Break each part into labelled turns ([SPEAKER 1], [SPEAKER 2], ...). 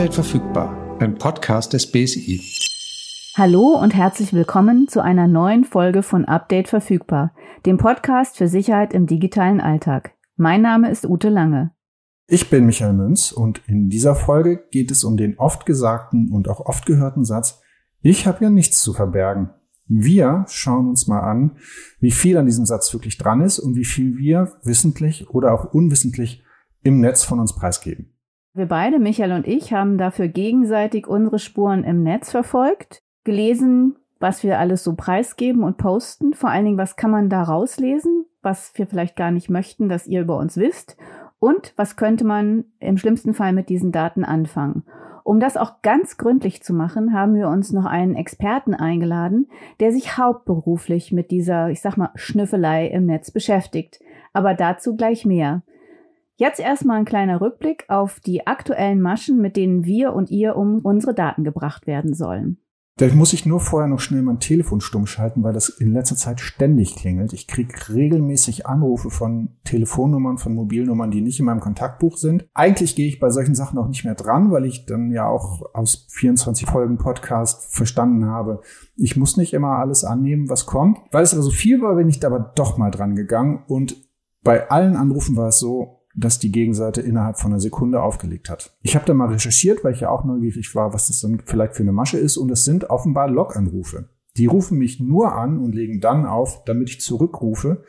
[SPEAKER 1] Update verfügbar, ein Podcast des BSI.
[SPEAKER 2] Hallo und herzlich willkommen zu einer neuen Folge von Update verfügbar, dem Podcast für Sicherheit im digitalen Alltag. Mein Name ist Ute Lange.
[SPEAKER 3] Ich bin Michael Münz und in dieser Folge geht es um den oft gesagten und auch oft gehörten Satz, ich habe ja nichts zu verbergen. Wir schauen uns mal an, wie viel an diesem Satz wirklich dran ist und wie viel wir wissentlich oder auch unwissentlich im Netz von uns preisgeben.
[SPEAKER 2] Wir beide, Michael und ich, haben dafür gegenseitig unsere Spuren im Netz verfolgt, gelesen, was wir alles so preisgeben und posten. Vor allen Dingen, was kann man da rauslesen, was wir vielleicht gar nicht möchten, dass ihr über uns wisst. Und was könnte man im schlimmsten Fall mit diesen Daten anfangen? Um das auch ganz gründlich zu machen, haben wir uns noch einen Experten eingeladen, der sich hauptberuflich mit dieser, ich sag mal, Schnüffelei im Netz beschäftigt. Aber dazu gleich mehr. Jetzt erstmal ein kleiner Rückblick auf die aktuellen Maschen, mit denen wir und ihr um unsere Daten gebracht werden sollen.
[SPEAKER 3] Da muss ich nur vorher noch schnell mein Telefon stumm schalten, weil das in letzter Zeit ständig klingelt. Ich kriege regelmäßig Anrufe von Telefonnummern, von Mobilnummern, die nicht in meinem Kontaktbuch sind. Eigentlich gehe ich bei solchen Sachen auch nicht mehr dran, weil ich dann ja auch aus 24 Folgen Podcast verstanden habe, ich muss nicht immer alles annehmen, was kommt. Weil es aber so viel war, bin ich da aber doch mal dran gegangen und bei allen Anrufen war es so, dass die Gegenseite innerhalb von einer Sekunde aufgelegt hat. Ich habe da mal recherchiert, weil ich ja auch neugierig war, was das dann vielleicht für eine Masche ist. Und es sind offenbar Log-Anrufe. Die rufen mich nur an und legen dann auf, damit ich zurückrufe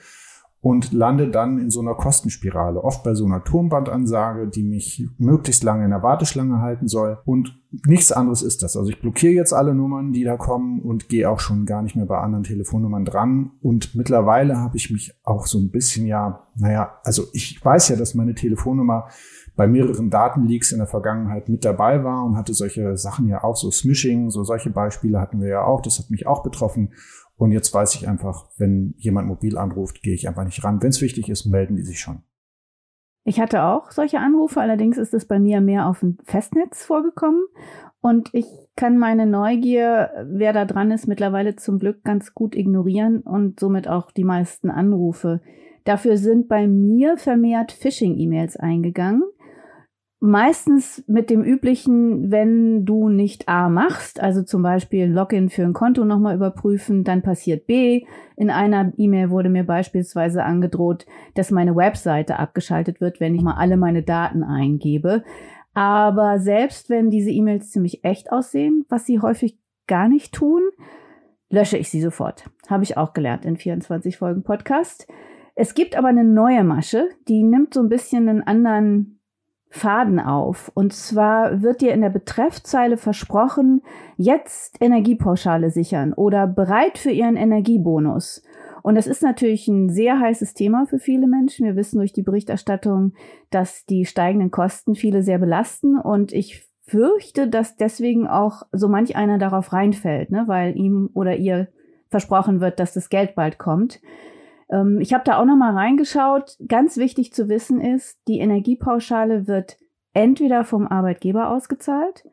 [SPEAKER 3] und lande dann in so einer Kostenspirale. Oft bei so einer Turmbandansage, die mich möglichst lange in der Warteschlange halten soll. Und nichts anderes ist das. Also ich blockiere jetzt alle Nummern, die da kommen und gehe auch schon gar nicht mehr bei anderen Telefonnummern dran. Und mittlerweile habe ich mich auch so ein bisschen ja, naja, also ich weiß ja, dass meine Telefonnummer bei mehreren Datenleaks in der Vergangenheit mit dabei war und hatte solche Sachen ja auch, so Smishing, so solche Beispiele hatten wir ja auch. Das hat mich auch betroffen. Und jetzt weiß ich einfach, wenn jemand mobil anruft, gehe ich einfach nicht ran. Wenn es wichtig ist, melden die sich schon.
[SPEAKER 2] Ich hatte auch solche Anrufe, allerdings ist es bei mir mehr auf dem Festnetz vorgekommen. Und ich kann meine Neugier, wer da dran ist, mittlerweile zum Glück ganz gut ignorieren und somit auch die meisten Anrufe. Dafür sind bei mir vermehrt Phishing-E-Mails eingegangen. Meistens mit dem üblichen, wenn du nicht A machst, also zum Beispiel Login für ein Konto nochmal überprüfen, dann passiert B. In einer E-Mail wurde mir beispielsweise angedroht, dass meine Webseite abgeschaltet wird, wenn ich mal alle meine Daten eingebe. Aber selbst wenn diese E-Mails ziemlich echt aussehen, was sie häufig gar nicht tun, lösche ich sie sofort. Habe ich auch gelernt in 24 Folgen Podcast. Es gibt aber eine neue Masche, die nimmt so ein bisschen einen anderen Faden auf. Und zwar wird dir in der Betreffzeile versprochen, jetzt Energiepauschale sichern oder bereit für ihren Energiebonus. Und das ist natürlich ein sehr heißes Thema für viele Menschen. Wir wissen durch die Berichterstattung, dass die steigenden Kosten viele sehr belasten. Und ich fürchte, dass deswegen auch so manch einer darauf reinfällt, ne? weil ihm oder ihr versprochen wird, dass das Geld bald kommt. Ähm, ich habe da auch noch mal reingeschaut. Ganz wichtig zu wissen ist, die Energiepauschale wird entweder vom Arbeitgeber ausgezahlt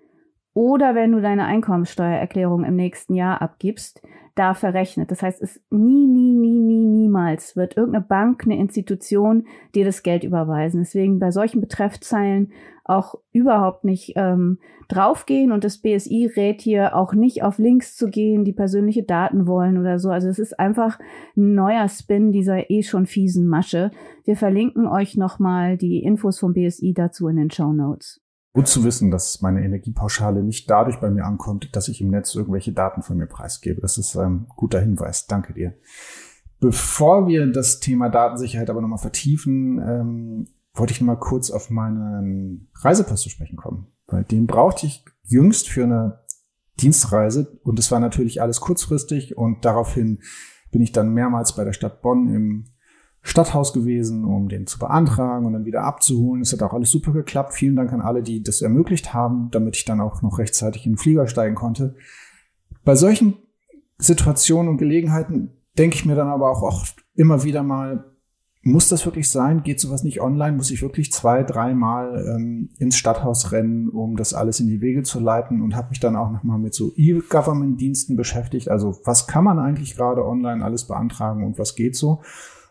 [SPEAKER 2] oder wenn du deine Einkommensteuererklärung im nächsten Jahr abgibst, da verrechnet. Das heißt, es nie, nie, nie, nie, niemals wird irgendeine Bank, eine Institution dir das Geld überweisen. Deswegen bei solchen Betreffzeilen auch überhaupt nicht ähm, draufgehen und das BSI rät hier auch nicht auf Links zu gehen, die persönliche Daten wollen oder so. Also es ist einfach ein neuer Spin dieser eh schon fiesen Masche. Wir verlinken euch nochmal die Infos vom BSI dazu in den Show Notes.
[SPEAKER 3] Gut zu wissen, dass meine Energiepauschale nicht dadurch bei mir ankommt, dass ich im Netz irgendwelche Daten von mir preisgebe. Das ist ein guter Hinweis. Danke dir. Bevor wir das Thema Datensicherheit aber nochmal vertiefen, ähm, wollte ich nochmal kurz auf meinen Reisepass zu sprechen kommen. Weil den brauchte ich jüngst für eine Dienstreise und es war natürlich alles kurzfristig und daraufhin bin ich dann mehrmals bei der Stadt Bonn im Stadthaus gewesen, um den zu beantragen und dann wieder abzuholen. Es hat auch alles super geklappt. Vielen Dank an alle, die das ermöglicht haben, damit ich dann auch noch rechtzeitig in den Flieger steigen konnte. Bei solchen Situationen und Gelegenheiten denke ich mir dann aber auch oft immer wieder mal, muss das wirklich sein? Geht sowas nicht online? Muss ich wirklich zwei, dreimal ähm, ins Stadthaus rennen, um das alles in die Wege zu leiten? Und habe mich dann auch nochmal mit so E-Government-Diensten beschäftigt. Also was kann man eigentlich gerade online alles beantragen und was geht so?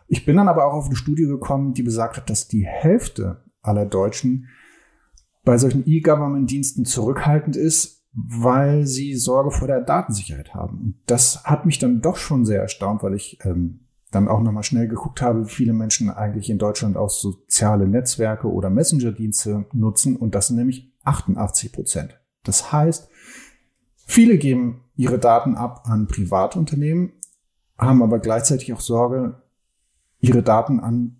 [SPEAKER 3] Ich bin dann aber auch auf eine Studie gekommen, die besagt hat, dass die Hälfte aller Deutschen bei solchen E-Government-Diensten zurückhaltend ist, weil sie Sorge vor der Datensicherheit haben. Und das hat mich dann doch schon sehr erstaunt, weil ich ähm, dann auch nochmal schnell geguckt habe, wie viele Menschen eigentlich in Deutschland auch soziale Netzwerke oder Messenger-Dienste nutzen. Und das sind nämlich 88 Prozent. Das heißt, viele geben ihre Daten ab an Privatunternehmen, haben aber gleichzeitig auch Sorge, ihre Daten an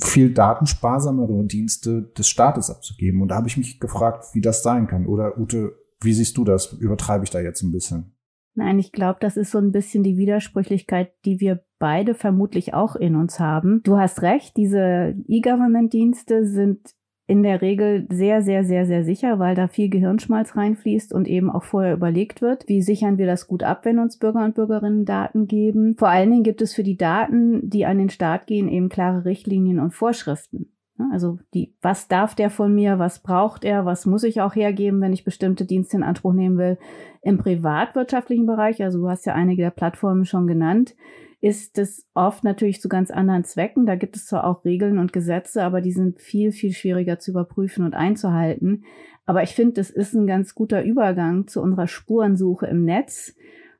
[SPEAKER 3] viel datensparsamere Dienste des Staates abzugeben. Und da habe ich mich gefragt, wie das sein kann. Oder Ute, wie siehst du das? Übertreibe ich da jetzt ein bisschen?
[SPEAKER 2] Nein, ich glaube, das ist so ein bisschen die Widersprüchlichkeit, die wir beide vermutlich auch in uns haben. Du hast recht, diese E-Government-Dienste sind in der Regel sehr, sehr, sehr, sehr sicher, weil da viel Gehirnschmalz reinfließt und eben auch vorher überlegt wird, wie sichern wir das gut ab, wenn uns Bürger und Bürgerinnen Daten geben. Vor allen Dingen gibt es für die Daten, die an den Start gehen, eben klare Richtlinien und Vorschriften. Also die, was darf der von mir, was braucht er, was muss ich auch hergeben, wenn ich bestimmte Dienste in Anspruch nehmen will. Im privatwirtschaftlichen Bereich, also du hast ja einige der Plattformen schon genannt, ist es oft natürlich zu ganz anderen Zwecken. Da gibt es zwar auch Regeln und Gesetze, aber die sind viel, viel schwieriger zu überprüfen und einzuhalten. Aber ich finde, das ist ein ganz guter Übergang zu unserer Spurensuche im Netz,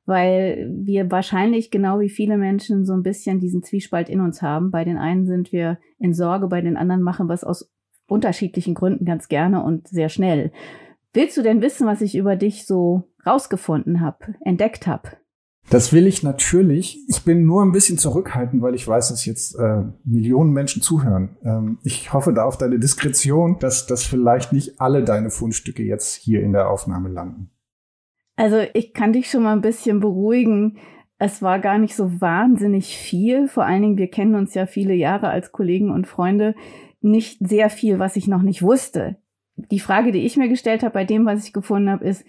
[SPEAKER 2] weil wir wahrscheinlich genau wie viele Menschen so ein bisschen diesen Zwiespalt in uns haben. Bei den einen sind wir in Sorge, bei den anderen machen wir es aus unterschiedlichen Gründen ganz gerne und sehr schnell. Willst du denn wissen, was ich über dich so rausgefunden habe, entdeckt habe?
[SPEAKER 3] Das will ich natürlich. Ich bin nur ein bisschen zurückhaltend, weil ich weiß, dass jetzt äh, Millionen Menschen zuhören. Ähm, ich hoffe da auf deine Diskretion, dass, dass vielleicht nicht alle deine Fundstücke jetzt hier in der Aufnahme landen.
[SPEAKER 2] Also ich kann dich schon mal ein bisschen beruhigen. Es war gar nicht so wahnsinnig viel. Vor allen Dingen, wir kennen uns ja viele Jahre als Kollegen und Freunde. Nicht sehr viel, was ich noch nicht wusste. Die Frage, die ich mir gestellt habe bei dem, was ich gefunden habe, ist,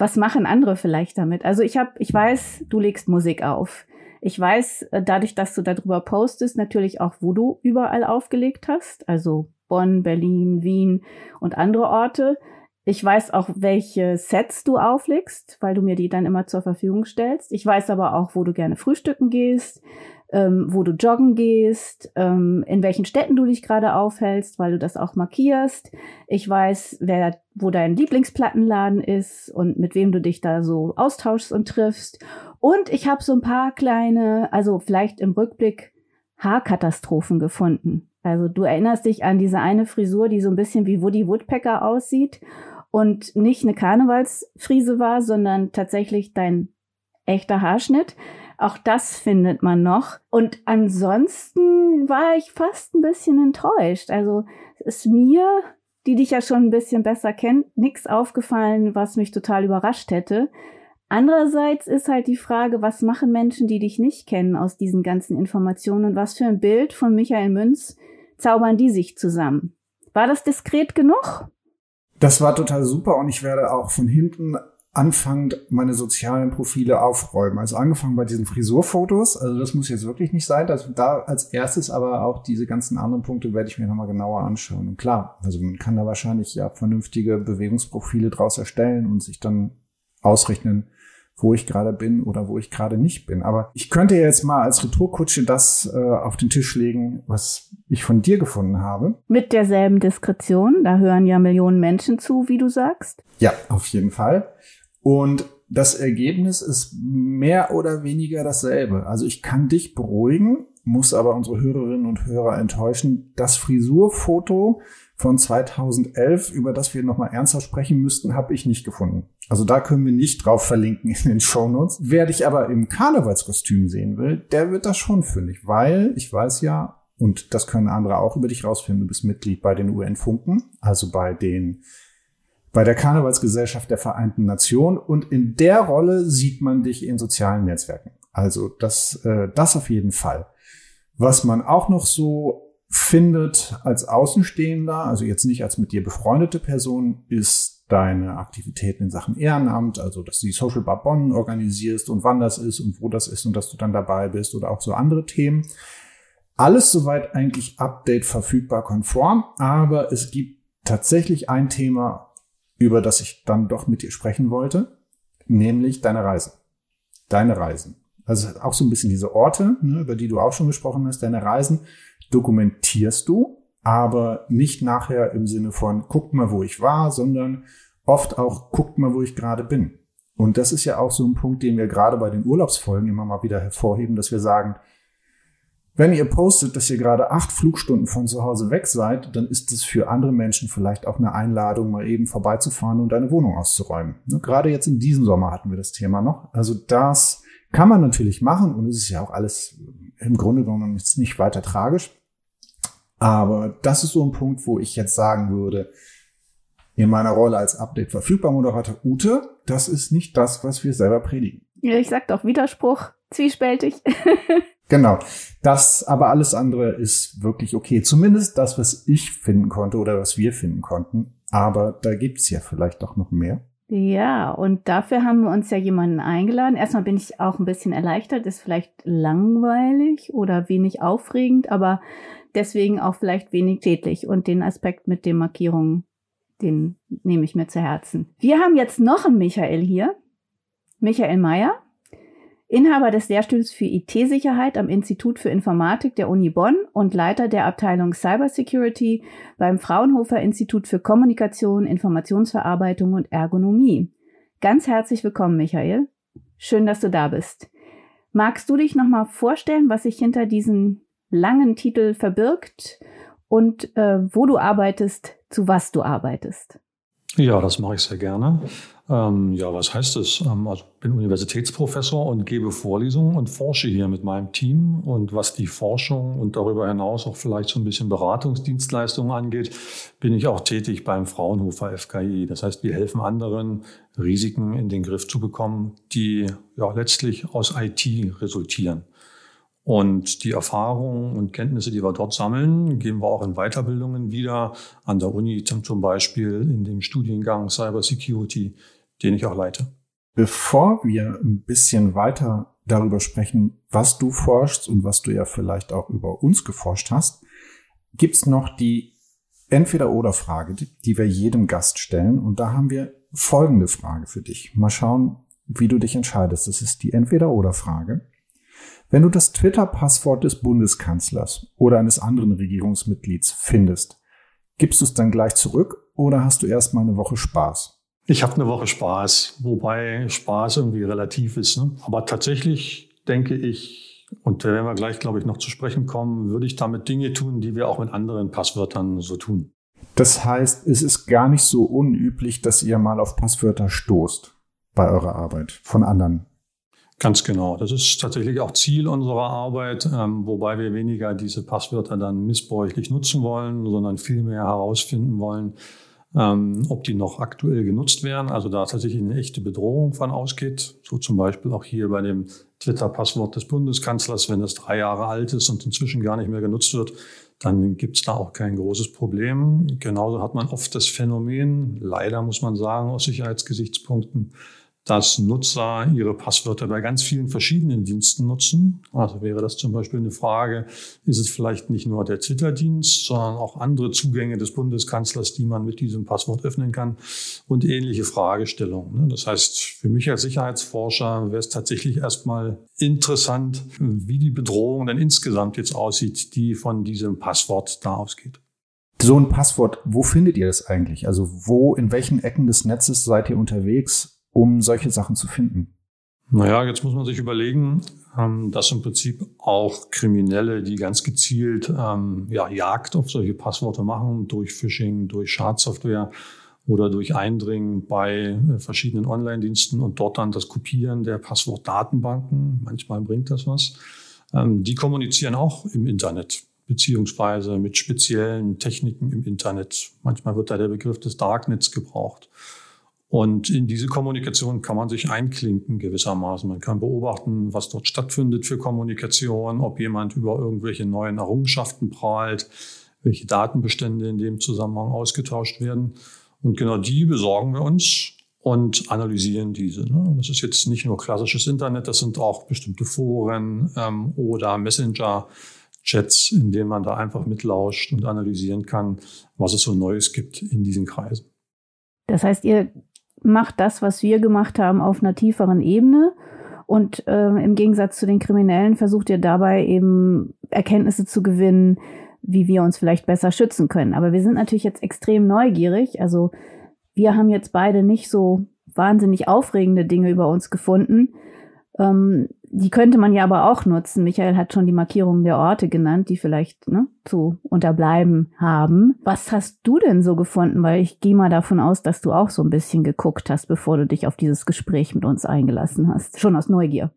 [SPEAKER 2] was machen andere vielleicht damit? Also ich habe, ich weiß, du legst Musik auf. Ich weiß, äh, dadurch, dass du darüber postest, natürlich auch, wo du überall aufgelegt hast. Also Bonn, Berlin, Wien und andere Orte. Ich weiß auch, welche Sets du auflegst, weil du mir die dann immer zur Verfügung stellst. Ich weiß aber auch, wo du gerne frühstücken gehst, ähm, wo du joggen gehst, ähm, in welchen Städten du dich gerade aufhältst, weil du das auch markierst. Ich weiß, wer, wo dein Lieblingsplattenladen ist und mit wem du dich da so austauschst und triffst. Und ich habe so ein paar kleine, also vielleicht im Rückblick Haarkatastrophen gefunden. Also du erinnerst dich an diese eine Frisur, die so ein bisschen wie Woody Woodpecker aussieht und nicht eine Karnevalsfriese war, sondern tatsächlich dein echter Haarschnitt. Auch das findet man noch. Und ansonsten war ich fast ein bisschen enttäuscht. Also es ist mir, die dich ja schon ein bisschen besser kennt, nichts aufgefallen, was mich total überrascht hätte. Andererseits ist halt die Frage, was machen Menschen, die dich nicht kennen, aus diesen ganzen Informationen und was für ein Bild von Michael Münz zaubern die sich zusammen? War das diskret genug?
[SPEAKER 3] Das war total super und ich werde auch von hinten anfangend meine sozialen Profile aufräumen. Also angefangen bei diesen Frisurfotos, also das muss jetzt wirklich nicht sein. Also da als erstes aber auch diese ganzen anderen Punkte werde ich mir nochmal genauer anschauen. Und klar, also man kann da wahrscheinlich ja vernünftige Bewegungsprofile draus erstellen und sich dann ausrechnen, wo ich gerade bin oder wo ich gerade nicht bin. Aber ich könnte jetzt mal als Retourkutsche das äh, auf den Tisch legen, was ich von dir gefunden habe.
[SPEAKER 2] Mit derselben Diskretion, da hören ja Millionen Menschen zu, wie du sagst.
[SPEAKER 3] Ja, auf jeden Fall. Und das Ergebnis ist mehr oder weniger dasselbe. Also ich kann dich beruhigen, muss aber unsere Hörerinnen und Hörer enttäuschen. Das Frisurfoto von 2011, über das wir nochmal ernsthaft sprechen müssten, habe ich nicht gefunden. Also da können wir nicht drauf verlinken in den Shownotes. Wer dich aber im Karnevalskostüm sehen will, der wird das schon fündig, weil ich weiß ja, und das können andere auch über dich rausfinden, du bist Mitglied bei den UN-Funken, also bei den bei der Karnevalsgesellschaft der Vereinten Nationen und in der Rolle sieht man dich in sozialen Netzwerken. Also das, äh, das auf jeden Fall. Was man auch noch so findet als Außenstehender, also jetzt nicht als mit dir befreundete Person, ist deine Aktivitäten in Sachen Ehrenamt, also dass du die Social Bar Bonn organisierst und wann das ist und wo das ist und dass du dann dabei bist oder auch so andere Themen. Alles soweit eigentlich Update verfügbar konform, aber es gibt tatsächlich ein Thema, über das ich dann doch mit dir sprechen wollte, nämlich deine Reisen. Deine Reisen. Also auch so ein bisschen diese Orte, ne, über die du auch schon gesprochen hast, deine Reisen dokumentierst du aber nicht nachher im Sinne von guckt mal, wo ich war, sondern oft auch guckt mal, wo ich gerade bin. Und das ist ja auch so ein Punkt, den wir gerade bei den Urlaubsfolgen immer mal wieder hervorheben, dass wir sagen, wenn ihr postet, dass ihr gerade acht Flugstunden von zu Hause weg seid, dann ist es für andere Menschen vielleicht auch eine Einladung, mal eben vorbeizufahren und deine Wohnung auszuräumen. Ne, gerade jetzt in diesem Sommer hatten wir das Thema noch. Also das kann man natürlich machen und es ist ja auch alles im Grunde genommen jetzt nicht weiter tragisch. Aber das ist so ein Punkt, wo ich jetzt sagen würde, in meiner Rolle als Update verfügbar Moderator Ute, das ist nicht das, was wir selber predigen.
[SPEAKER 2] Ja, ich sag doch Widerspruch, zwiespältig.
[SPEAKER 3] genau. Das, aber alles andere ist wirklich okay. Zumindest das, was ich finden konnte oder was wir finden konnten. Aber da gibt's ja vielleicht doch noch mehr.
[SPEAKER 2] Ja, und dafür haben wir uns ja jemanden eingeladen. Erstmal bin ich auch ein bisschen erleichtert, ist vielleicht langweilig oder wenig aufregend, aber deswegen auch vielleicht wenig tätlich. Und den Aspekt mit den Markierungen, den nehme ich mir zu Herzen. Wir haben jetzt noch einen Michael hier. Michael Meyer. Inhaber des Lehrstuhls für IT-Sicherheit am Institut für Informatik der Uni Bonn und Leiter der Abteilung Cybersecurity beim Fraunhofer Institut für Kommunikation, Informationsverarbeitung und Ergonomie. Ganz herzlich willkommen, Michael. Schön, dass du da bist. Magst du dich nochmal vorstellen, was sich hinter diesem langen Titel verbirgt und äh, wo du arbeitest, zu was du arbeitest?
[SPEAKER 4] Ja, das mache ich sehr gerne. Ähm, ja, was heißt das? Ähm, also bin Universitätsprofessor und gebe Vorlesungen und forsche hier mit meinem Team. Und was die Forschung und darüber hinaus auch vielleicht so ein bisschen Beratungsdienstleistungen angeht, bin ich auch tätig beim Fraunhofer FKI. Das heißt, wir helfen anderen, Risiken in den Griff zu bekommen, die ja letztlich aus IT resultieren. Und die Erfahrungen und Kenntnisse, die wir dort sammeln, geben wir auch in Weiterbildungen wieder an der Uni, zum Beispiel in dem Studiengang Cyber Security den ich auch leite.
[SPEAKER 3] Bevor wir ein bisschen weiter darüber sprechen, was du forschst und was du ja vielleicht auch über uns geforscht hast, gibt's noch die Entweder-Oder-Frage, die wir jedem Gast stellen. Und da haben wir folgende Frage für dich. Mal schauen, wie du dich entscheidest. Das ist die Entweder-Oder-Frage. Wenn du das Twitter-Passwort des Bundeskanzlers oder eines anderen Regierungsmitglieds findest, gibst du es dann gleich zurück oder hast du erst mal eine Woche Spaß?
[SPEAKER 4] Ich habe eine Woche Spaß, wobei Spaß irgendwie relativ ist. Ne? Aber tatsächlich denke ich, und da werden wir gleich, glaube ich, noch zu sprechen kommen, würde ich damit Dinge tun, die wir auch mit anderen Passwörtern so tun.
[SPEAKER 3] Das heißt, es ist gar nicht so unüblich, dass ihr mal auf Passwörter stoßt bei eurer Arbeit von anderen.
[SPEAKER 4] Ganz genau. Das ist tatsächlich auch Ziel unserer Arbeit, ähm, wobei wir weniger diese Passwörter dann missbräuchlich nutzen wollen, sondern vielmehr herausfinden wollen, ähm, ob die noch aktuell genutzt werden, also da tatsächlich eine echte Bedrohung von ausgeht. So zum Beispiel auch hier bei dem Twitter-Passwort des Bundeskanzlers, wenn das drei Jahre alt ist und inzwischen gar nicht mehr genutzt wird, dann gibt es da auch kein großes Problem. Genauso hat man oft das Phänomen, leider muss man sagen, aus Sicherheitsgesichtspunkten, dass Nutzer ihre Passwörter bei ganz vielen verschiedenen Diensten nutzen. Also wäre das zum Beispiel eine Frage, ist es vielleicht nicht nur der Twitter-Dienst, sondern auch andere Zugänge des Bundeskanzlers, die man mit diesem Passwort öffnen kann und ähnliche Fragestellungen. Ne? Das heißt, für mich als Sicherheitsforscher wäre es tatsächlich erstmal interessant, wie die Bedrohung dann insgesamt jetzt aussieht, die von diesem Passwort da ausgeht.
[SPEAKER 3] So ein Passwort, wo findet ihr das eigentlich? Also wo, in welchen Ecken des Netzes seid ihr unterwegs? Um solche Sachen zu finden?
[SPEAKER 4] Naja, jetzt muss man sich überlegen, ähm, dass im Prinzip auch Kriminelle, die ganz gezielt ähm, ja, Jagd auf solche Passworte machen, durch Phishing, durch Schadsoftware oder durch Eindringen bei äh, verschiedenen Online-Diensten und dort dann das Kopieren der Passwortdatenbanken, manchmal bringt das was, ähm, die kommunizieren auch im Internet beziehungsweise mit speziellen Techniken im Internet. Manchmal wird da der Begriff des Darknets gebraucht. Und in diese Kommunikation kann man sich einklinken gewissermaßen. Man kann beobachten, was dort stattfindet für Kommunikation, ob jemand über irgendwelche neuen Errungenschaften prahlt, welche Datenbestände in dem Zusammenhang ausgetauscht werden. Und genau die besorgen wir uns und analysieren diese. Ne? Das ist jetzt nicht nur klassisches Internet, das sind auch bestimmte Foren ähm, oder Messenger-Chats, in denen man da einfach mitlauscht und analysieren kann, was es so Neues gibt in diesen Kreisen.
[SPEAKER 2] Das heißt, ihr macht das, was wir gemacht haben, auf einer tieferen Ebene. Und äh, im Gegensatz zu den Kriminellen versucht ihr dabei eben Erkenntnisse zu gewinnen, wie wir uns vielleicht besser schützen können. Aber wir sind natürlich jetzt extrem neugierig. Also wir haben jetzt beide nicht so wahnsinnig aufregende Dinge über uns gefunden. Ähm, die könnte man ja aber auch nutzen. Michael hat schon die Markierungen der Orte genannt, die vielleicht ne, zu unterbleiben haben. Was hast du denn so gefunden? Weil ich gehe mal davon aus, dass du auch so ein bisschen geguckt hast, bevor du dich auf dieses Gespräch mit uns eingelassen hast. Schon aus Neugier.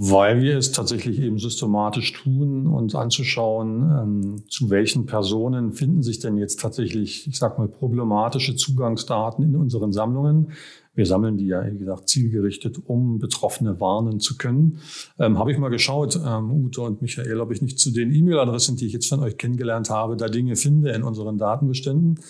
[SPEAKER 4] Weil wir es tatsächlich eben systematisch tun, uns anzuschauen, ähm, zu welchen Personen finden sich denn jetzt tatsächlich, ich sag mal, problematische Zugangsdaten in unseren Sammlungen. Wir sammeln die ja, wie gesagt, zielgerichtet, um Betroffene warnen zu können. Ähm, habe ich mal geschaut, ähm, Ute und Michael, ob ich nicht zu den E-Mail-Adressen, die ich jetzt von euch kennengelernt habe, da Dinge finde in unseren Datenbeständen.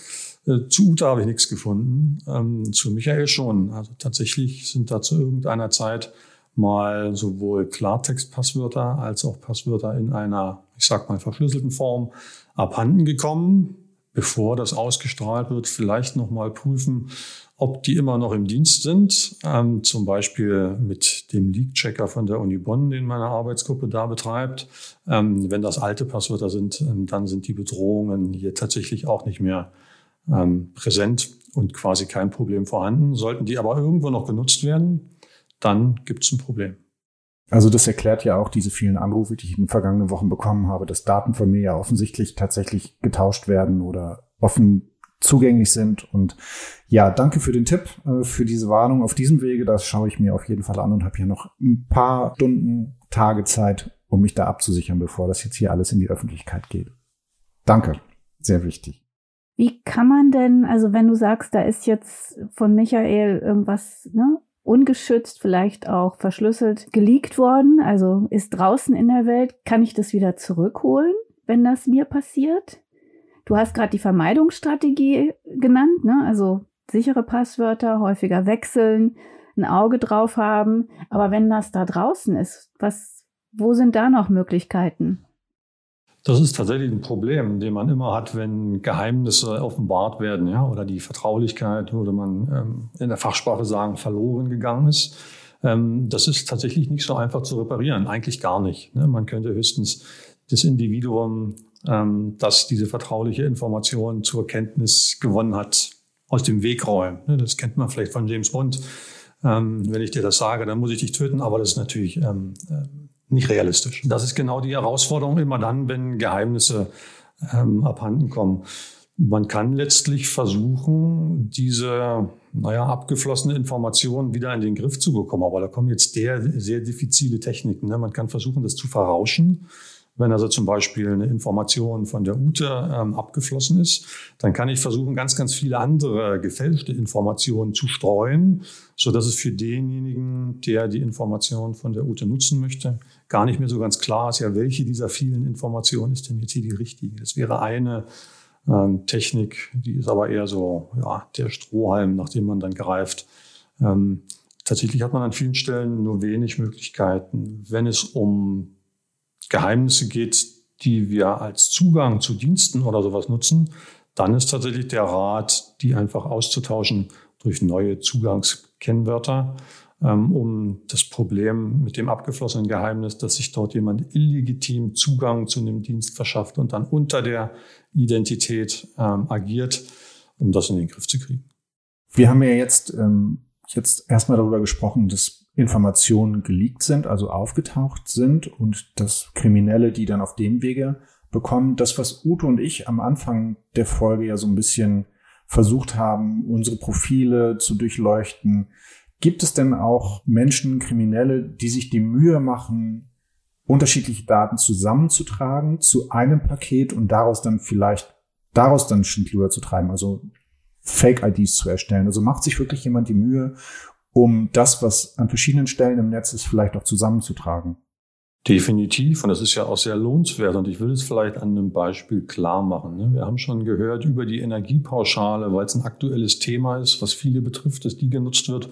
[SPEAKER 4] Äh, zu Ute habe ich nichts gefunden, ähm, zu Michael schon. Also tatsächlich sind da zu irgendeiner Zeit mal sowohl Klartext-Passwörter als auch Passwörter in einer, ich sag mal, verschlüsselten Form abhanden gekommen. Bevor das ausgestrahlt wird, vielleicht nochmal prüfen, ob die immer noch im Dienst sind. Ähm, zum Beispiel mit dem Leak-Checker von der Uni Bonn, den meine Arbeitsgruppe da betreibt. Ähm, wenn das alte Passwörter sind, ähm, dann sind die Bedrohungen hier tatsächlich auch nicht mehr ähm, präsent und quasi kein Problem vorhanden. Sollten die aber irgendwo noch genutzt werden, dann gibt es ein Problem.
[SPEAKER 3] Also das erklärt ja auch diese vielen Anrufe, die ich in den vergangenen Wochen bekommen habe, dass Daten von mir ja offensichtlich tatsächlich getauscht werden oder offen zugänglich sind. Und ja, danke für den Tipp, äh, für diese Warnung auf diesem Wege. Das schaue ich mir auf jeden Fall an und habe hier noch ein paar Stunden, Tage Zeit, um mich da abzusichern, bevor das jetzt hier alles in die Öffentlichkeit geht. Danke, sehr wichtig.
[SPEAKER 2] Wie kann man denn, also wenn du sagst, da ist jetzt von Michael irgendwas ne, ungeschützt, vielleicht auch verschlüsselt geleakt worden, also ist draußen in der Welt, kann ich das wieder zurückholen, wenn das mir passiert? Du hast gerade die Vermeidungsstrategie genannt, ne? also sichere Passwörter, häufiger wechseln, ein Auge drauf haben. Aber wenn das da draußen ist, was, wo sind da noch Möglichkeiten?
[SPEAKER 4] Das ist tatsächlich ein Problem, den man immer hat, wenn Geheimnisse offenbart werden, ja, oder die Vertraulichkeit, würde man ähm, in der Fachsprache sagen, verloren gegangen ist. Ähm, das ist tatsächlich nicht so einfach zu reparieren, eigentlich gar nicht. Ne? Man könnte höchstens das Individuum, ähm, das diese vertrauliche Information zur Kenntnis gewonnen hat, aus dem Weg räumen. Ne? Das kennt man vielleicht von James Bond. Ähm, wenn ich dir das sage, dann muss ich dich töten, aber das ist natürlich ähm, äh, nicht realistisch. Das ist genau die Herausforderung immer dann, wenn Geheimnisse ähm, abhanden kommen. Man kann letztlich versuchen, diese naja, abgeflossene Informationen wieder in den Griff zu bekommen. Aber da kommen jetzt sehr, sehr diffizile Techniken. Ne? Man kann versuchen, das zu verrauschen. Wenn also zum Beispiel eine Information von der Ute ähm, abgeflossen ist, dann kann ich versuchen, ganz, ganz viele andere gefälschte Informationen zu streuen, so dass es für denjenigen, der die Information von der Ute nutzen möchte, gar nicht mehr so ganz klar ist, ja, welche dieser vielen Informationen ist denn jetzt hier die richtige? Das wäre eine ähm, Technik, die ist aber eher so, ja, der Strohhalm, nach dem man dann greift. Ähm, tatsächlich hat man an vielen Stellen nur wenig Möglichkeiten, wenn es um Geheimnisse geht, die wir als Zugang zu Diensten oder sowas nutzen, dann ist tatsächlich der Rat, die einfach auszutauschen durch neue Zugangskennwörter, ähm, um das Problem mit dem abgeflossenen Geheimnis, dass sich dort jemand illegitim Zugang zu einem Dienst verschafft und dann unter der Identität ähm, agiert, um das in den Griff zu kriegen.
[SPEAKER 3] Wir haben ja jetzt, ähm, jetzt erstmal darüber gesprochen, dass Informationen geleakt sind, also aufgetaucht sind und dass Kriminelle, die dann auf dem Wege bekommen, das, was Ute und ich am Anfang der Folge ja so ein bisschen versucht haben, unsere Profile zu durchleuchten. Gibt es denn auch Menschen, Kriminelle, die sich die Mühe machen, unterschiedliche Daten zusammenzutragen zu einem Paket und daraus dann vielleicht daraus dann Schindluder zu treiben, also Fake-IDs zu erstellen. Also macht sich wirklich jemand die Mühe um das, was an verschiedenen Stellen im Netz ist, vielleicht auch zusammenzutragen.
[SPEAKER 4] Definitiv. Und das ist ja auch sehr lohnenswert. Und ich will es vielleicht an einem Beispiel klar machen. Ne? Wir haben schon gehört über die Energiepauschale, weil es ein aktuelles Thema ist, was viele betrifft, dass die genutzt wird,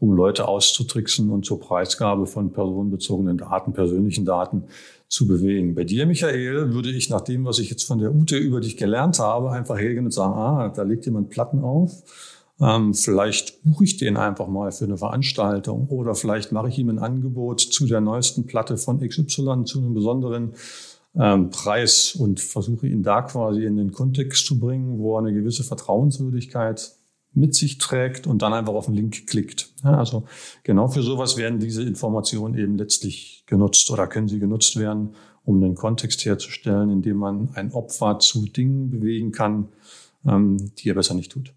[SPEAKER 4] um Leute auszutricksen und zur Preisgabe von personenbezogenen Daten, persönlichen Daten zu bewegen. Bei dir, Michael, würde ich nach dem, was ich jetzt von der Ute über dich gelernt habe, einfach hergehen und sagen, ah, da legt jemand Platten auf ähm, vielleicht buche ich den einfach mal für eine Veranstaltung oder vielleicht mache ich ihm ein Angebot zu der neuesten Platte von XY zu einem besonderen ähm, Preis und versuche ihn da quasi in den Kontext zu bringen, wo er eine gewisse Vertrauenswürdigkeit mit sich trägt und dann einfach auf den Link klickt. Ja, also genau für sowas werden diese Informationen eben letztlich genutzt oder können sie genutzt werden, um den Kontext herzustellen, indem man ein Opfer zu Dingen bewegen kann, ähm, die er besser nicht tut.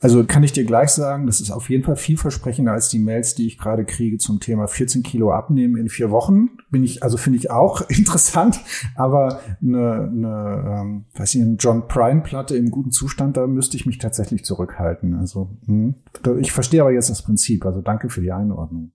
[SPEAKER 3] Also kann ich dir gleich sagen, das ist auf jeden Fall vielversprechender als die Mails, die ich gerade kriege zum Thema 14 Kilo abnehmen in vier Wochen. Bin ich, also finde ich auch interessant, aber eine, eine ähm, weiß ich, eine John Prine Platte im guten Zustand, da müsste ich mich tatsächlich zurückhalten. Also mh. ich verstehe aber jetzt das Prinzip. Also danke für die Einordnung.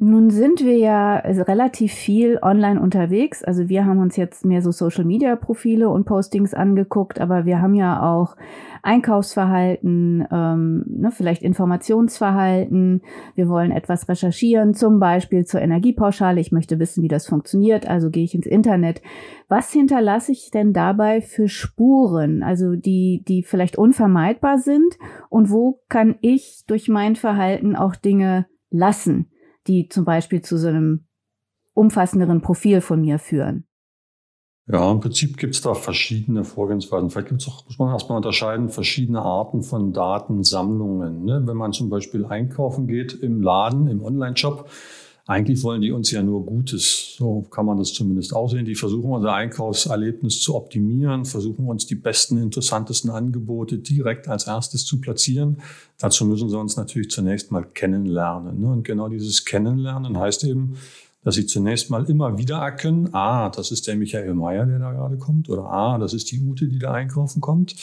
[SPEAKER 2] Nun sind wir ja relativ viel online unterwegs. Also wir haben uns jetzt mehr so Social-Media-Profile und Postings angeguckt, aber wir haben ja auch Einkaufsverhalten, ähm, ne, vielleicht Informationsverhalten. Wir wollen etwas recherchieren, zum Beispiel zur Energiepauschale. Ich möchte wissen, wie das funktioniert, also gehe ich ins Internet. Was hinterlasse ich denn dabei für Spuren, also die, die vielleicht unvermeidbar sind? Und wo kann ich durch mein Verhalten auch Dinge lassen? Die zum Beispiel zu so einem umfassenderen Profil von mir führen?
[SPEAKER 4] Ja, im Prinzip gibt es da verschiedene Vorgehensweisen. Vielleicht gibt's auch, muss man erstmal unterscheiden, verschiedene Arten von Datensammlungen. Ne? Wenn man zum Beispiel einkaufen geht im Laden, im Online-Shop, eigentlich wollen die uns ja nur Gutes. So kann man das zumindest aussehen. Die versuchen unser Einkaufserlebnis zu optimieren, versuchen uns die besten, interessantesten Angebote direkt als erstes zu platzieren. Dazu müssen sie uns natürlich zunächst mal kennenlernen. Ne? Und genau dieses Kennenlernen heißt eben, dass sie zunächst mal immer wieder erkennen, ah, das ist der Michael Mayer, der da gerade kommt, oder ah, das ist die Ute, die da einkaufen kommt.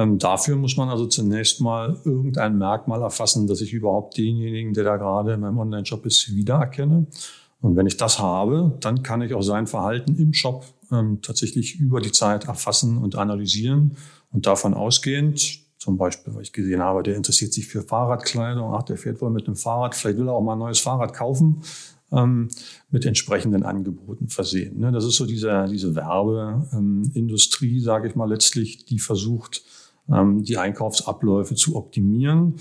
[SPEAKER 4] Ähm, dafür muss man also zunächst mal irgendein Merkmal erfassen, dass ich überhaupt denjenigen, der da gerade in meinem Online-Shop ist, wiedererkenne. Und wenn ich das habe, dann kann ich auch sein Verhalten im Shop ähm, tatsächlich über die Zeit erfassen und analysieren und davon ausgehend, zum Beispiel, weil ich gesehen habe, der interessiert sich für Fahrradkleidung, ach, der fährt wohl mit einem Fahrrad, vielleicht will er auch mal ein neues Fahrrad kaufen, ähm, mit entsprechenden Angeboten versehen. Ne? Das ist so diese, diese Werbeindustrie, ähm, sage ich mal, letztlich, die versucht, die Einkaufsabläufe zu optimieren.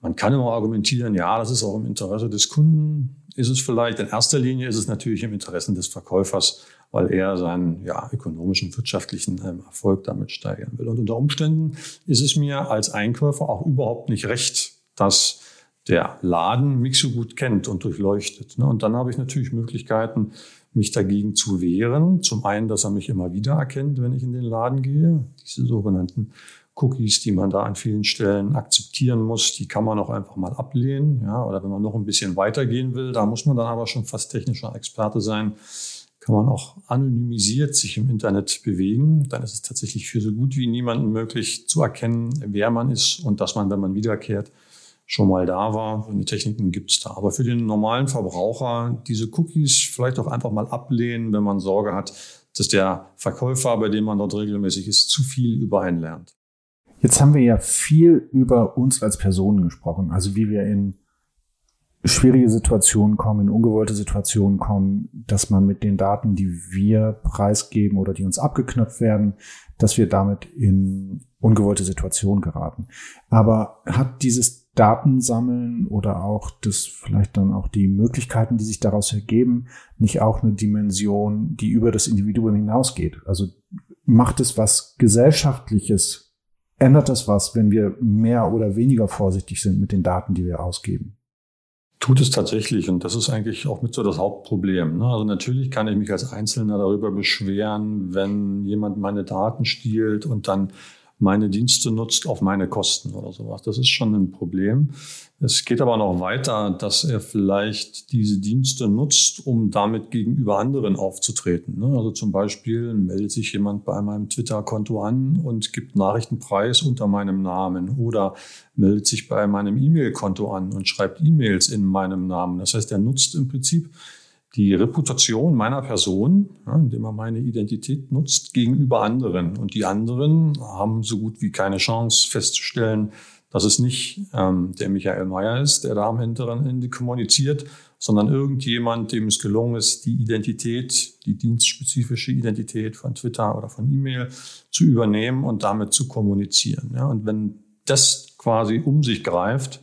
[SPEAKER 4] Man kann immer argumentieren, ja, das ist auch im Interesse des Kunden. Ist es vielleicht, in erster Linie ist es natürlich im Interesse des Verkäufers, weil er seinen ja, ökonomischen, wirtschaftlichen ähm, Erfolg damit steigern will. Und unter Umständen ist es mir als Einkäufer auch überhaupt nicht recht, dass der Laden mich so gut kennt und durchleuchtet. Ne? Und dann habe ich natürlich Möglichkeiten, mich dagegen zu wehren. Zum einen, dass er mich immer wieder erkennt, wenn ich in den Laden gehe. Diese sogenannten Cookies, die man da an vielen Stellen akzeptieren muss, die kann man auch einfach mal ablehnen. Ja, oder wenn man noch ein bisschen weitergehen will, da muss man dann aber schon fast technischer Experte sein, kann man auch anonymisiert sich im Internet bewegen. Dann ist es tatsächlich für so gut wie niemanden möglich zu erkennen, wer man ist und dass man, wenn man wiederkehrt, schon mal da war. Und Techniken gibt es da. Aber für den normalen Verbraucher diese Cookies vielleicht auch einfach mal ablehnen, wenn man Sorge hat, dass der Verkäufer, bei dem man dort regelmäßig ist, zu viel über einen lernt.
[SPEAKER 3] Jetzt haben wir ja viel über uns als Personen gesprochen, also wie wir in schwierige Situationen kommen, in ungewollte Situationen kommen, dass man mit den Daten, die wir preisgeben oder die uns abgeknöpft werden, dass wir damit in ungewollte Situationen geraten. Aber hat dieses Datensammeln oder auch das vielleicht dann auch die Möglichkeiten, die sich daraus ergeben, nicht auch eine Dimension, die über das Individuum hinausgeht? Also macht es was Gesellschaftliches Ändert das was, wenn wir mehr oder weniger vorsichtig sind mit den Daten, die wir ausgeben?
[SPEAKER 4] Tut es tatsächlich und das ist eigentlich auch mit so das Hauptproblem. Ne? Also natürlich kann ich mich als Einzelner darüber beschweren, wenn jemand meine Daten stiehlt und dann meine Dienste nutzt auf meine Kosten oder sowas. Das ist schon ein Problem. Es geht aber noch weiter, dass er vielleicht diese Dienste nutzt, um damit gegenüber anderen aufzutreten. Ne? Also zum Beispiel meldet sich jemand bei meinem Twitter-Konto an und gibt Nachrichtenpreis unter meinem Namen oder meldet sich bei meinem E-Mail-Konto an und schreibt E-Mails in meinem Namen. Das heißt, er nutzt im Prinzip die Reputation meiner Person, ja, indem er meine Identität nutzt, gegenüber anderen. Und die anderen haben so gut wie keine Chance festzustellen, dass es nicht ähm, der Michael Mayer ist, der da am hinteren Ende kommuniziert, sondern irgendjemand, dem es gelungen ist, die Identität, die dienstspezifische Identität von Twitter oder von E-Mail zu übernehmen und damit zu kommunizieren. Ja, und wenn das quasi um sich greift,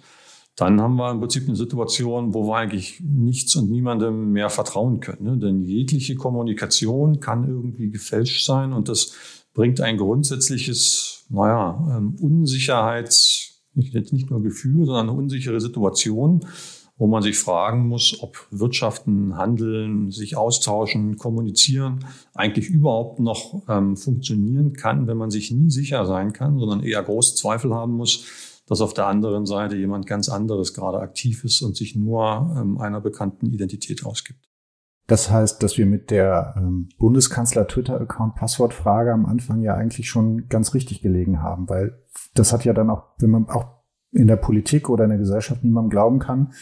[SPEAKER 4] dann haben wir im Prinzip eine Situation, wo wir eigentlich nichts und niemandem mehr vertrauen können. Ne? Denn jegliche Kommunikation kann irgendwie gefälscht sein und das bringt ein grundsätzliches, naja, ähm, Unsicherheits, nicht, nicht nur Gefühl, sondern eine unsichere Situation, wo man sich fragen muss, ob Wirtschaften, Handeln, sich austauschen, kommunizieren eigentlich überhaupt noch ähm, funktionieren kann, wenn man sich nie sicher sein kann, sondern eher große Zweifel haben muss, dass auf der anderen Seite jemand ganz anderes gerade aktiv ist und sich nur ähm, einer bekannten Identität ausgibt.
[SPEAKER 3] Das heißt, dass wir mit der ähm, Bundeskanzler Twitter-Account Passwortfrage am Anfang ja eigentlich schon ganz richtig gelegen haben, weil das hat ja dann auch, wenn man auch in der Politik oder in der Gesellschaft niemandem glauben kann,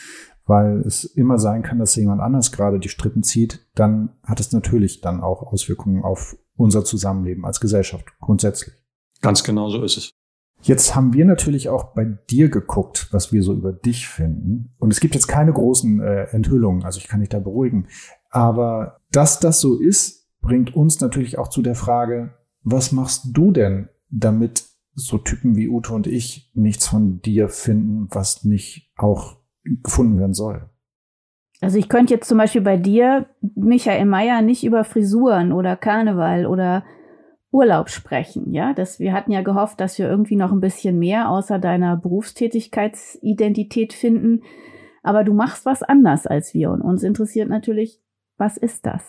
[SPEAKER 3] weil es immer sein kann, dass jemand anders gerade die Strippen zieht, dann hat es natürlich dann auch Auswirkungen auf unser Zusammenleben als Gesellschaft grundsätzlich.
[SPEAKER 4] Ganz genau so ist es.
[SPEAKER 3] Jetzt haben wir natürlich auch bei dir geguckt, was wir so über dich finden. Und es gibt jetzt keine großen äh, Enthüllungen, also ich kann dich da beruhigen. Aber dass das so ist, bringt uns natürlich auch zu der Frage, was machst du denn, damit so Typen wie Ute und ich nichts von dir finden, was nicht auch gefunden werden soll?
[SPEAKER 2] Also ich könnte jetzt zum Beispiel bei dir, Michael Mayer, nicht über Frisuren oder Karneval oder Urlaub sprechen, ja. Das, wir hatten ja gehofft, dass wir irgendwie noch ein bisschen mehr außer deiner Berufstätigkeitsidentität finden. Aber du machst was anders als wir und uns interessiert natürlich, was ist das?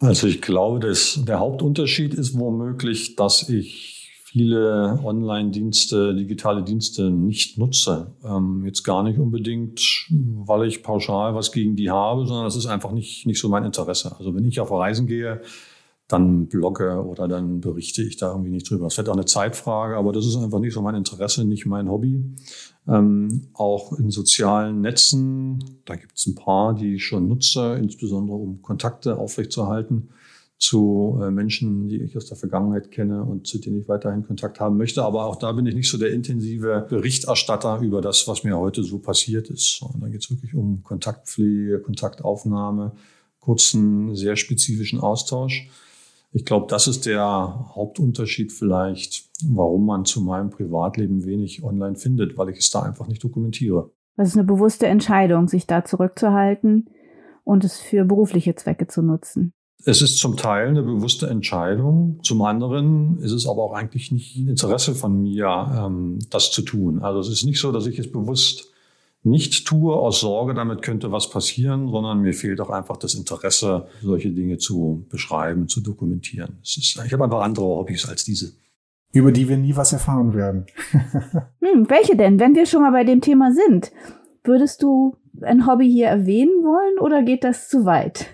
[SPEAKER 4] Also ich glaube, dass der Hauptunterschied ist womöglich, dass ich viele Online-Dienste, digitale Dienste nicht nutze. Ähm, jetzt gar nicht unbedingt, weil ich pauschal was gegen die habe, sondern das ist einfach nicht, nicht so mein Interesse. Also wenn ich auf Reisen gehe, dann blogge oder dann berichte ich da irgendwie nicht drüber. Das wird auch eine Zeitfrage, aber das ist einfach nicht so mein Interesse, nicht mein Hobby. Ähm, auch in sozialen Netzen, da gibt es ein paar, die ich schon nutze, insbesondere um Kontakte aufrechtzuerhalten zu äh, Menschen, die ich aus der Vergangenheit kenne und zu denen ich weiterhin Kontakt haben möchte. Aber auch da bin ich nicht so der intensive Berichterstatter über das, was mir heute so passiert ist. Und da geht es wirklich um Kontaktpflege, Kontaktaufnahme, kurzen, sehr spezifischen Austausch. Ich glaube, das ist der Hauptunterschied vielleicht, warum man zu meinem Privatleben wenig online findet, weil ich es da einfach nicht dokumentiere.
[SPEAKER 2] Das ist eine bewusste Entscheidung, sich da zurückzuhalten und es für berufliche Zwecke zu nutzen.
[SPEAKER 4] Es ist zum Teil eine bewusste Entscheidung. Zum anderen ist es aber auch eigentlich nicht ein Interesse von mir, ähm, das zu tun. Also es ist nicht so, dass ich es bewusst nicht tue aus Sorge, damit könnte was passieren, sondern mir fehlt auch einfach das Interesse, solche Dinge zu beschreiben, zu dokumentieren. Ist, ich habe einfach andere Hobbys als diese.
[SPEAKER 3] Über die wir nie was erfahren werden.
[SPEAKER 2] hm, welche denn? Wenn wir schon mal bei dem Thema sind, würdest du ein Hobby hier erwähnen wollen oder geht das zu weit?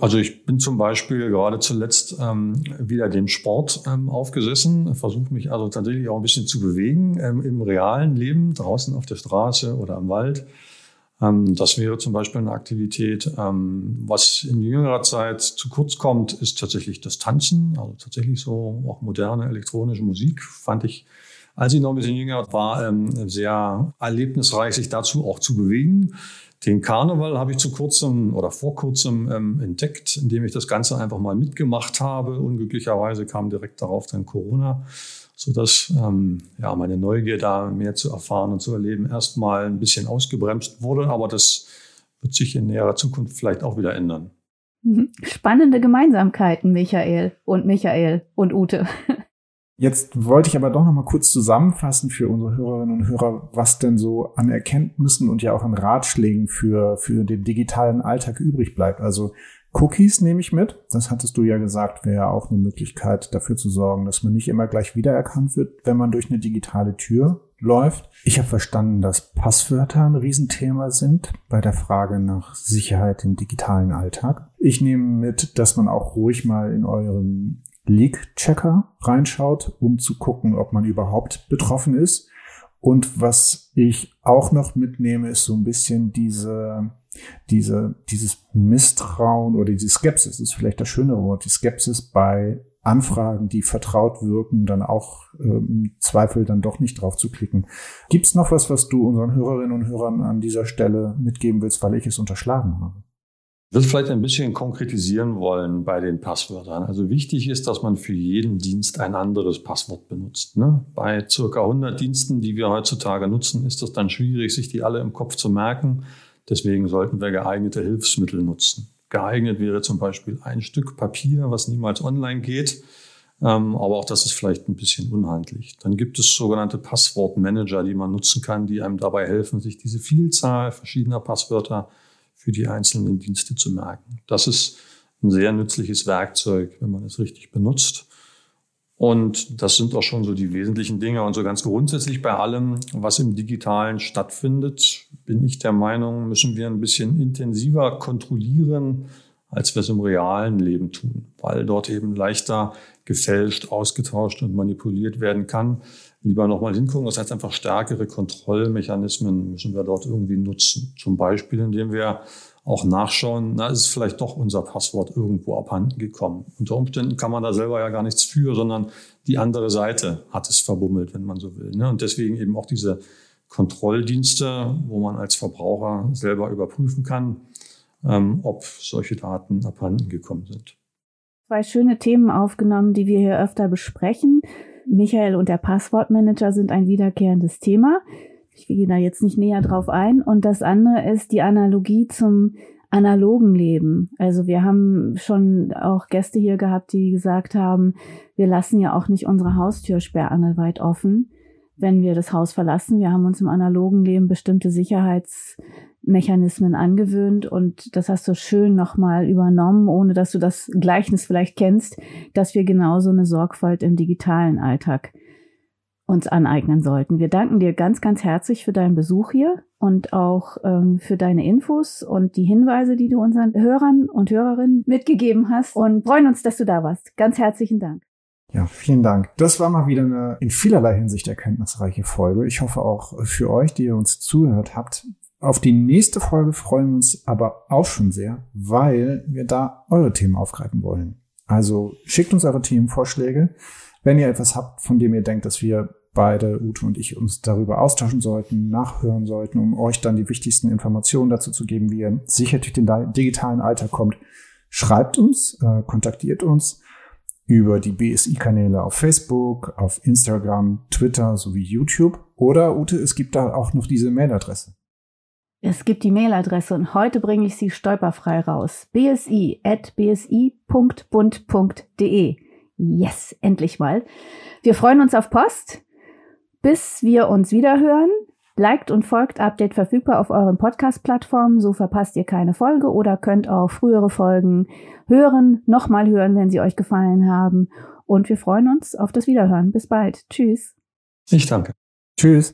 [SPEAKER 4] Also ich bin zum Beispiel gerade zuletzt ähm, wieder dem Sport ähm, aufgesessen, versuche mich also tatsächlich auch ein bisschen zu bewegen ähm, im realen Leben, draußen auf der Straße oder am Wald. Ähm, das wäre zum Beispiel eine Aktivität. Ähm, was in jüngerer Zeit zu kurz kommt, ist tatsächlich das Tanzen. Also tatsächlich so auch moderne elektronische Musik fand ich, als ich noch ein bisschen jünger war, ähm, sehr erlebnisreich, sich dazu auch zu bewegen. Den Karneval habe ich zu kurzem oder vor kurzem ähm, entdeckt, indem ich das Ganze einfach mal mitgemacht habe. Unglücklicherweise kam direkt darauf dann Corona, sodass ähm, ja, meine Neugier da mehr zu erfahren und zu erleben erstmal ein bisschen ausgebremst wurde. Aber das wird sich in näherer Zukunft vielleicht auch wieder ändern.
[SPEAKER 2] Mhm. Spannende Gemeinsamkeiten, Michael und Michael und Ute.
[SPEAKER 3] Jetzt wollte ich aber doch noch mal kurz zusammenfassen für unsere Hörerinnen und Hörer, was denn so an Erkenntnissen und ja auch an Ratschlägen für, für den digitalen Alltag übrig bleibt. Also Cookies nehme ich mit. Das hattest du ja gesagt, wäre auch eine Möglichkeit dafür zu sorgen, dass man nicht immer gleich wiedererkannt wird, wenn man durch eine digitale Tür läuft. Ich habe verstanden, dass Passwörter ein Riesenthema sind bei der Frage nach Sicherheit im digitalen Alltag. Ich nehme mit, dass man auch ruhig mal in eurem Leak-Checker reinschaut, um zu gucken, ob man überhaupt betroffen ist. Und was ich auch noch mitnehme, ist so ein bisschen diese, diese, dieses Misstrauen oder die Skepsis, ist vielleicht das schönere Wort, die Skepsis bei Anfragen, die vertraut wirken, dann auch äh, im Zweifel dann doch nicht drauf zu klicken. Gibt's noch was, was du unseren Hörerinnen und Hörern an dieser Stelle mitgeben willst, weil ich es unterschlagen habe?
[SPEAKER 4] Würde vielleicht ein bisschen konkretisieren wollen bei den Passwörtern. Also wichtig ist, dass man für jeden Dienst ein anderes Passwort benutzt. Ne? Bei circa 100 Diensten, die wir heutzutage nutzen, ist es dann schwierig, sich die alle im Kopf zu merken. Deswegen sollten wir geeignete Hilfsmittel nutzen. Geeignet wäre zum Beispiel ein Stück Papier, was niemals online geht. Ähm, aber auch das ist vielleicht ein bisschen unhandlich. Dann gibt es sogenannte Passwortmanager, die man nutzen kann, die einem dabei helfen, sich diese Vielzahl verschiedener Passwörter für die einzelnen Dienste zu merken. Das ist ein sehr nützliches Werkzeug, wenn man es richtig benutzt. Und das sind auch schon so die wesentlichen Dinge. Und so ganz grundsätzlich bei allem, was im Digitalen stattfindet, bin ich der Meinung, müssen wir ein bisschen intensiver kontrollieren, als wir es im realen Leben tun, weil dort eben leichter gefälscht, ausgetauscht und manipuliert werden kann. Lieber nochmal hingucken, das heißt einfach stärkere Kontrollmechanismen müssen wir dort irgendwie nutzen. Zum Beispiel, indem wir auch nachschauen, na, ist vielleicht doch unser Passwort irgendwo abhanden gekommen. Unter Umständen kann man da selber ja gar nichts für, sondern die andere Seite hat es verbummelt, wenn man so will. Ne? Und deswegen eben auch diese Kontrolldienste, wo man als Verbraucher selber überprüfen kann, ähm, ob solche Daten abhanden gekommen sind.
[SPEAKER 2] Zwei schöne Themen aufgenommen, die wir hier öfter besprechen. Michael und der Passwortmanager sind ein wiederkehrendes Thema. Ich gehe da jetzt nicht näher drauf ein. Und das andere ist die Analogie zum analogen Leben. Also wir haben schon auch Gäste hier gehabt, die gesagt haben, wir lassen ja auch nicht unsere Haustür sperrangelweit offen, wenn wir das Haus verlassen. Wir haben uns im analogen Leben bestimmte Sicherheits Mechanismen angewöhnt und das hast du schön nochmal übernommen, ohne dass du das Gleichnis vielleicht kennst, dass wir genauso eine Sorgfalt im digitalen Alltag uns aneignen sollten. Wir danken dir ganz, ganz herzlich für deinen Besuch hier und auch ähm, für deine Infos und die Hinweise, die du unseren Hörern und Hörerinnen mitgegeben hast und freuen uns, dass du da warst. Ganz herzlichen Dank.
[SPEAKER 3] Ja, vielen Dank. Das war mal wieder eine in vielerlei Hinsicht erkenntnisreiche Folge. Ich hoffe auch für euch, die ihr uns zugehört habt, auf die nächste Folge freuen wir uns aber auch schon sehr, weil wir da eure Themen aufgreifen wollen. Also schickt uns eure Themenvorschläge. Wenn ihr etwas habt, von dem ihr denkt, dass wir beide, Ute und ich, uns darüber austauschen sollten, nachhören sollten, um euch dann die wichtigsten Informationen dazu zu geben, wie ihr sicher durch den digitalen Alltag kommt, schreibt uns, äh, kontaktiert uns über die BSI-Kanäle auf Facebook, auf Instagram, Twitter sowie YouTube. Oder, Ute, es gibt da auch noch diese Mailadresse.
[SPEAKER 2] Es gibt die Mailadresse und heute bringe ich sie stolperfrei raus. bsi.bsi.bund.de. Yes, endlich mal. Wir freuen uns auf Post. Bis wir uns wieder hören. Liked und folgt Update verfügbar auf euren Podcast-Plattformen, so verpasst ihr keine Folge oder könnt auch frühere Folgen hören, nochmal hören, wenn sie euch gefallen haben. Und wir freuen uns auf das Wiederhören. Bis bald. Tschüss.
[SPEAKER 4] Ich danke.
[SPEAKER 3] Tschüss.